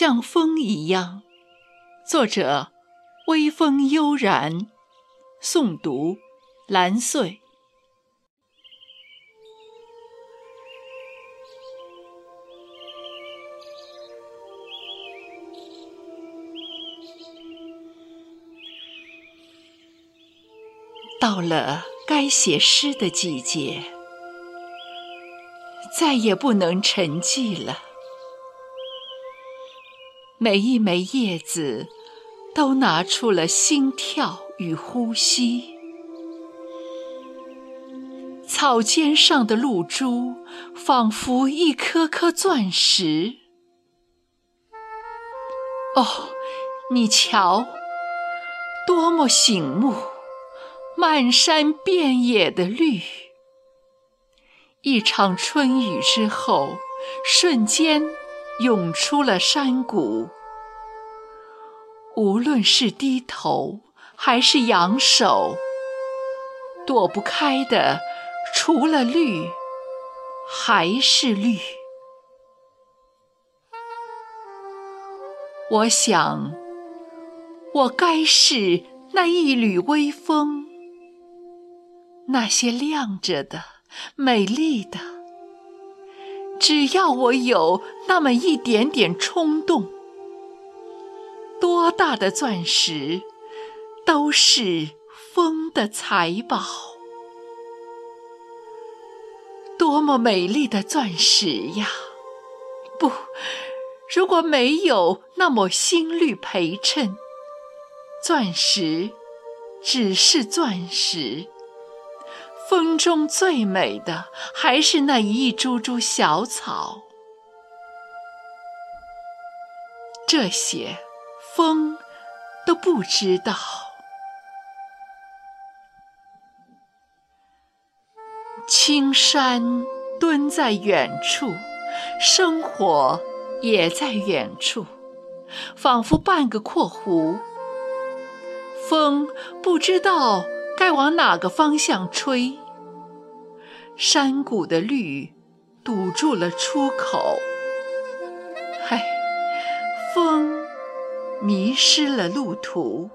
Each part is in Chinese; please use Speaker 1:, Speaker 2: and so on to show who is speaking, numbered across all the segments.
Speaker 1: 像风一样。作者：微风悠然。诵读：蓝穗。到了该写诗的季节，再也不能沉寂了。每一枚叶子都拿出了心跳与呼吸，草尖上的露珠仿佛一颗颗钻石。哦，你瞧，多么醒目！漫山遍野的绿，一场春雨之后，瞬间涌出了山谷。无论是低头还是扬手，躲不开的除了绿，还是绿。我想，我该是那一缕微风。那些亮着的、美丽的，只要我有那么一点点冲动，多大的钻石都是风的财宝。多么美丽的钻石呀！不，如果没有那抹新绿陪衬，钻石只是钻石。风中最美的还是那一株株小草，这些风都不知道。青山蹲在远处，生活也在远处，仿佛半个括弧。风不知道。该往哪个方向吹？山谷的绿堵住了出口。唉，风迷失了路途。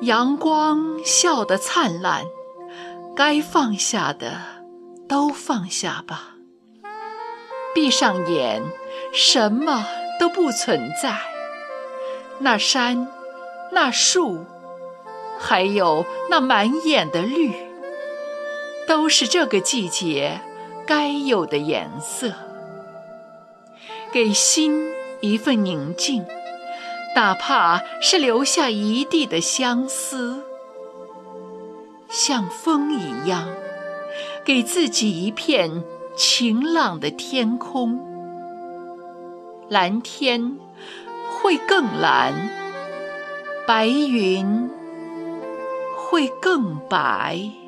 Speaker 1: 阳光笑得灿烂，该放下的都放下吧。闭上眼，什么都不存在。那山，那树，还有那满眼的绿，都是这个季节该有的颜色。给心一份宁静，哪怕是留下一地的相思。像风一样，给自己一片晴朗的天空，蓝天。会更蓝，白云会更白。